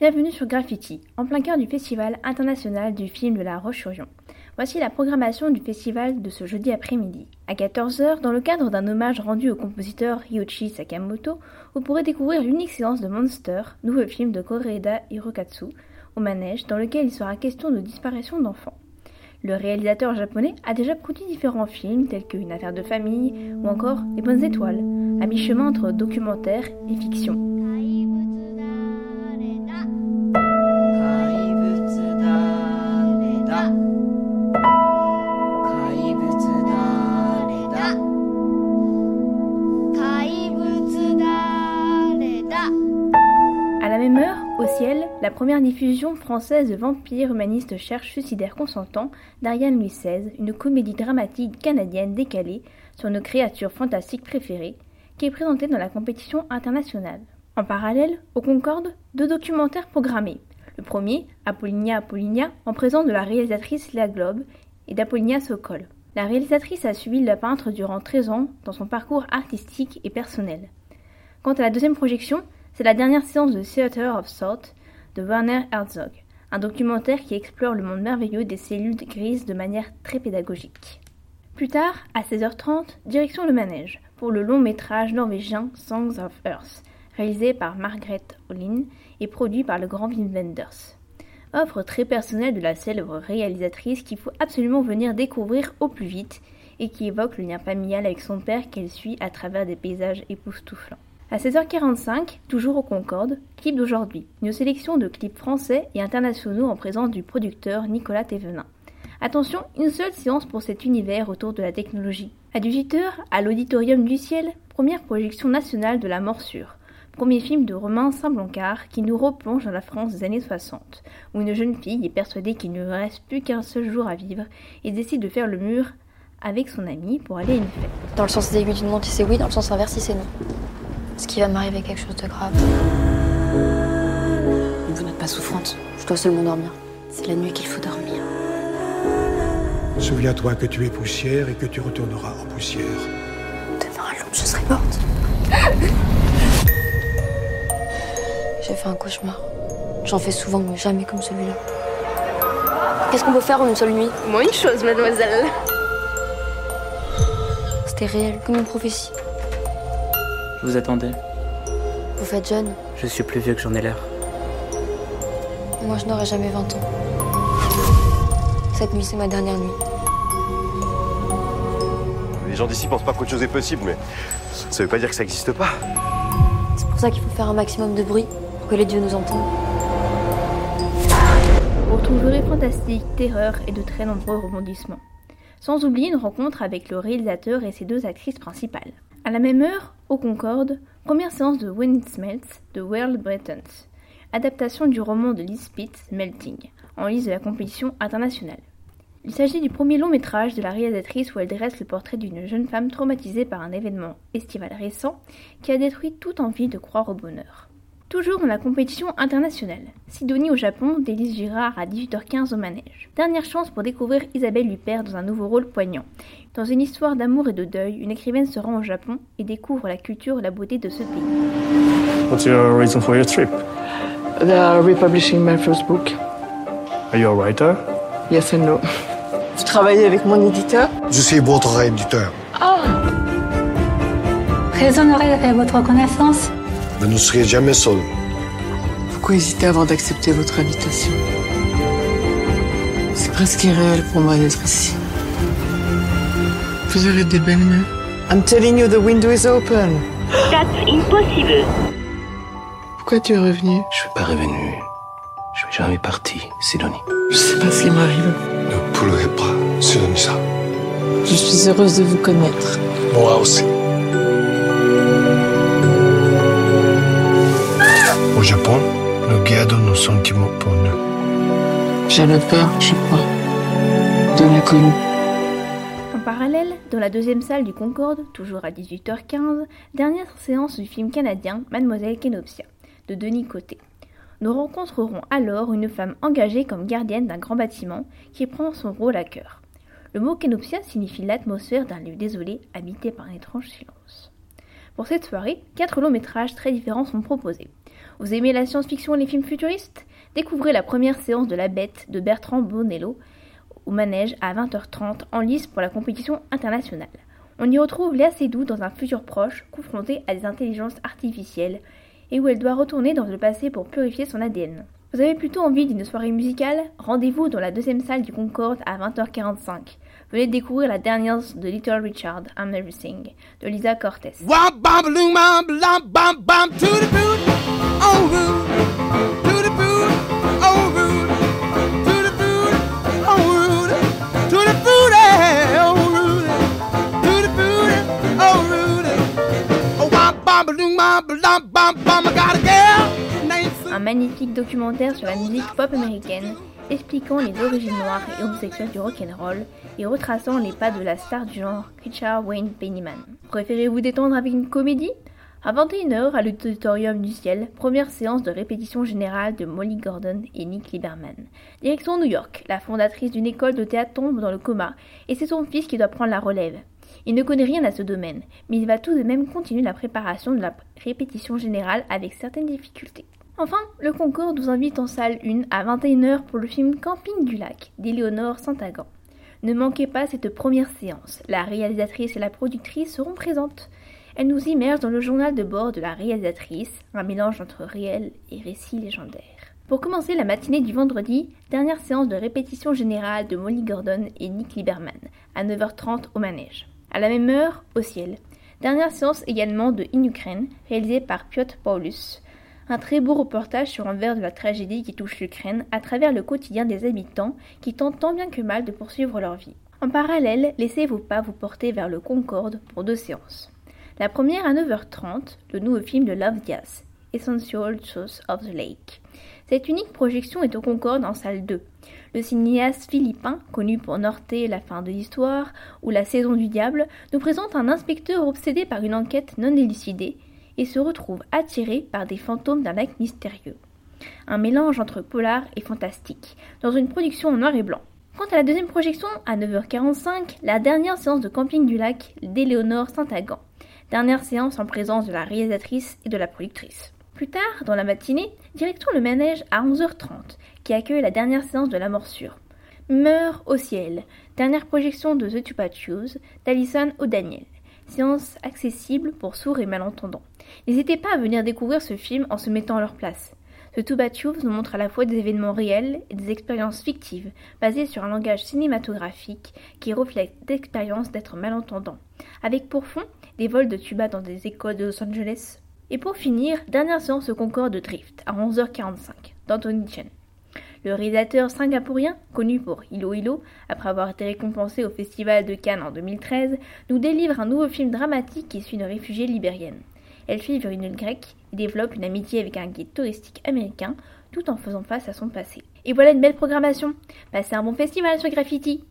Bienvenue sur Graffiti, en plein cœur du Festival international du film de la Roche-sur-Yon. Voici la programmation du festival de ce jeudi après-midi. À 14h, dans le cadre d'un hommage rendu au compositeur Ryoichi Sakamoto, vous pourrez découvrir l'unique séance de Monster, nouveau film de Koreeda Hirokatsu, au manège, dans lequel il sera question de disparition d'enfants. Le réalisateur japonais a déjà produit différents films tels que Une affaire de famille ou encore Les bonnes étoiles, à mi-chemin entre documentaire et fiction. Première diffusion française de Vampire humaniste cherche suicidaire consentant d'Ariane Louis XVI, une comédie dramatique canadienne décalée sur nos créatures fantastiques préférées, qui est présentée dans la compétition internationale. En parallèle, au Concorde, deux documentaires programmés. Le premier, Apollinia Apollinia, en présence de la réalisatrice Léa Globe et d'Apollinia Sokol. La réalisatrice a suivi le peintre durant 13 ans dans son parcours artistique et personnel. Quant à la deuxième projection, c'est la dernière séance de Theater of Thought de Werner Herzog, un documentaire qui explore le monde merveilleux des cellules grises de manière très pédagogique. Plus tard, à 16h30, direction le manège pour le long métrage norvégien Songs of Earth, réalisé par Margaret Olin et produit par le grand Wim Wenders. Offre très personnelle de la célèbre réalisatrice qu'il faut absolument venir découvrir au plus vite et qui évoque le lien familial avec son père qu'elle suit à travers des paysages époustouflants. À 16h45, toujours au Concorde, clip d'aujourd'hui, une sélection de clips français et internationaux en présence du producteur Nicolas Thévenin. Attention, une seule séance pour cet univers autour de la technologie. À 18h, à l'Auditorium du Ciel, première projection nationale de La Morsure, premier film de Romain Saint-Blancard qui nous replonge dans la France des années 60, où une jeune fille est persuadée qu'il ne reste plus qu'un seul jour à vivre et décide de faire le mur avec son ami pour aller à une fête. Dans le sens des aiguilles d'une montre, c'est oui, dans le sens inverse, c'est non. Est-ce qu'il va m'arriver quelque chose de grave Vous n'êtes pas souffrante. Je dois seulement dormir. C'est la nuit qu'il faut dormir. Souviens-toi que tu es poussière et que tu retourneras en poussière. Demain à l'aube, je serai morte. J'ai fait un cauchemar. J'en fais souvent, mais jamais comme celui-là. Qu'est-ce qu'on peut faire en une seule nuit? Moi, une chose, mademoiselle. C'était réel, comme une prophétie. Je vous attendais. Vous faites jeune Je suis plus vieux que j'en ai l'air. Moi, je n'aurai jamais 20 ans. Cette nuit, c'est ma dernière nuit. Les gens d'ici pensent pas qu'autre chose est possible, mais ça veut pas dire que ça n'existe pas. C'est pour ça qu'il faut faire un maximum de bruit, pour que les dieux nous entendent. Vous retrouverez fantastique, terreur et de très nombreux rebondissements. Sans oublier une rencontre avec le réalisateur et ses deux actrices principales. À la même heure, au Concorde, première séance de When It de World Bretons, adaptation du roman de Liz Pitts, Melting, en lice de la compétition internationale. Il s'agit du premier long métrage de la réalisatrice où elle dresse le portrait d'une jeune femme traumatisée par un événement estival récent qui a détruit toute envie de croire au bonheur. Toujours dans la compétition internationale. Sidonie au Japon, d'Élise Girard à 18h15 au manège. Dernière chance pour découvrir Isabelle Huppert dans un nouveau rôle poignant. Dans une histoire d'amour et de deuil, une écrivaine se rend au Japon et découvre la culture et la beauté de ce pays. What's your reason for your trip? They are republishing my first book. Are you a writer? Yes and no. Vous travaillez avec mon éditeur? Je suis votre éditeur. Oh Très honoré de faire votre connaissance. Vous ne serez jamais seul. Pourquoi hésiter avant d'accepter votre invitation? C'est presque irréel pour moi d'être ici. Vous aurez des belles mains. I'm telling you, the window is open. That's impossible. Pourquoi tu es revenu? Je suis pas revenu. Je suis jamais parti, Sidonie. Je sais pas ce qui m'arrive. Ne pleurez pas, Sidonie-ça. Je suis heureuse de vous connaître. Moi aussi. Japon, nous gardons nos sentiments pour nous. J'avais peur, je crois, de l'inconnu. En parallèle, dans la deuxième salle du Concorde, toujours à 18h15, dernière séance du film canadien Mademoiselle Kenopsia, de Denis Côté. Nous rencontrerons alors une femme engagée comme gardienne d'un grand bâtiment qui prend son rôle à cœur. Le mot Kenopsia signifie l'atmosphère d'un lieu désolé habité par un étrange silence. Pour cette soirée, quatre longs métrages très différents sont proposés. Vous aimez la science-fiction et les films futuristes? Découvrez la première séance de La Bête de Bertrand Bonello au manège à 20h30 en lice pour la compétition internationale. On y retrouve Léa Seydoux dans un futur proche confrontée à des intelligences artificielles et où elle doit retourner dans le passé pour purifier son ADN. Vous avez plutôt envie d'une soirée musicale? Rendez-vous dans la deuxième salle du Concorde à 20h45. Venez découvrir la dernière de Little Richard, I'm Everything, de Lisa Cortez. Un magnifique documentaire sur la musique pop américaine expliquant les origines noires et homosexuelles du rock'n'roll et retraçant les pas de la star du genre Richard Wayne Pennyman. Préférez-vous détendre avec une comédie? À 21h, à l'Auditorium du Ciel, première séance de répétition générale de Molly Gordon et Nick Lieberman. Direction New York, la fondatrice d'une école de théâtre tombe dans le coma et c'est son fils qui doit prendre la relève. Il ne connaît rien à ce domaine, mais il va tout de même continuer la préparation de la répétition générale avec certaines difficultés. Enfin, le Concorde vous invite en salle 1 à 21h pour le film Camping du lac d'Éléonore Saint-Agan. Ne manquez pas cette première séance. La réalisatrice et la productrice seront présentes. Elles nous immergent dans le journal de bord de la réalisatrice, un mélange entre réel et récit légendaire. Pour commencer la matinée du vendredi, dernière séance de répétition générale de Molly Gordon et Nick Lieberman, à 9h30 au manège. À la même heure, au ciel. Dernière séance également de In Ukraine, réalisée par Piotr Paulus, un très beau reportage sur un verre de la tragédie qui touche l'Ukraine à travers le quotidien des habitants qui tentent tant bien que mal de poursuivre leur vie. En parallèle, laissez-vous pas vous porter vers le Concorde pour deux séances. La première à 9h30, le nouveau film de Love Diaz, Essential Truth of the Lake. Cette unique projection est au Concorde en salle 2. Le cinéaste philippin, connu pour Norte, La fin de l'histoire ou La saison du diable, nous présente un inspecteur obsédé par une enquête non élucidée et se retrouve attiré par des fantômes d'un lac mystérieux. Un mélange entre polar et fantastique, dans une production en noir et blanc. Quant à la deuxième projection, à 9h45, la dernière séance de camping du lac d'Éléonore Saint-Agan. Dernière séance en présence de la réalisatrice et de la productrice. Plus tard, dans la matinée, direction le manège à 11h30, qui accueille la dernière séance de la morsure. Meurt au ciel, dernière projection de The Tupa Choose d'Alison O'Daniel séance accessible pour sourds et malentendants. N'hésitez pas à venir découvrir ce film en se mettant à leur place. Ce Two nous montre à la fois des événements réels et des expériences fictives, basées sur un langage cinématographique qui reflète l'expérience d'être malentendant, avec pour fond des vols de tuba dans des écoles de Los Angeles. Et pour finir, dernière séance au Concorde de Drift, à 11h45, d'Anthony Chen. Le réalisateur singapourien, connu pour Hilo Hilo, après avoir été récompensé au Festival de Cannes en 2013, nous délivre un nouveau film dramatique qui suit une réfugiée libérienne. Elle suit vers une grecque et développe une amitié avec un guide touristique américain tout en faisant face à son passé. Et voilà une belle programmation. Passez un bon festival sur Graffiti